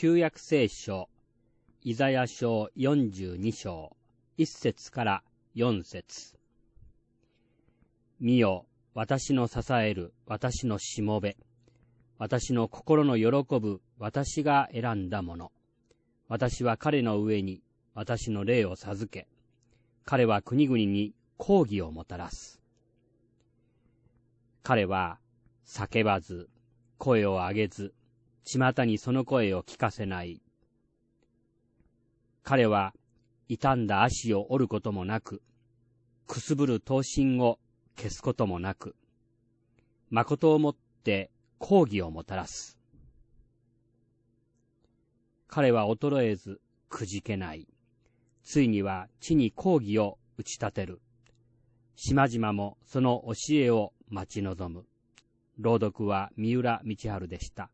旧約聖書、イザヤ書42章、1節から4節見よ、私の支える私のしもべ。私の心の喜ぶ私が選んだもの。私は彼の上に私の霊を授け、彼は国々に抗議をもたらす。彼は叫ばず、声を上げず、巷にその声を聞かせない。彼は傷んだ足を折ることもなく、くすぶる刀身を消すこともなく、誠をもって抗議をもたらす。彼は衰えずくじけない。ついには地に抗議を打ち立てる。島々もその教えを待ち望む。朗読は三浦道春でした。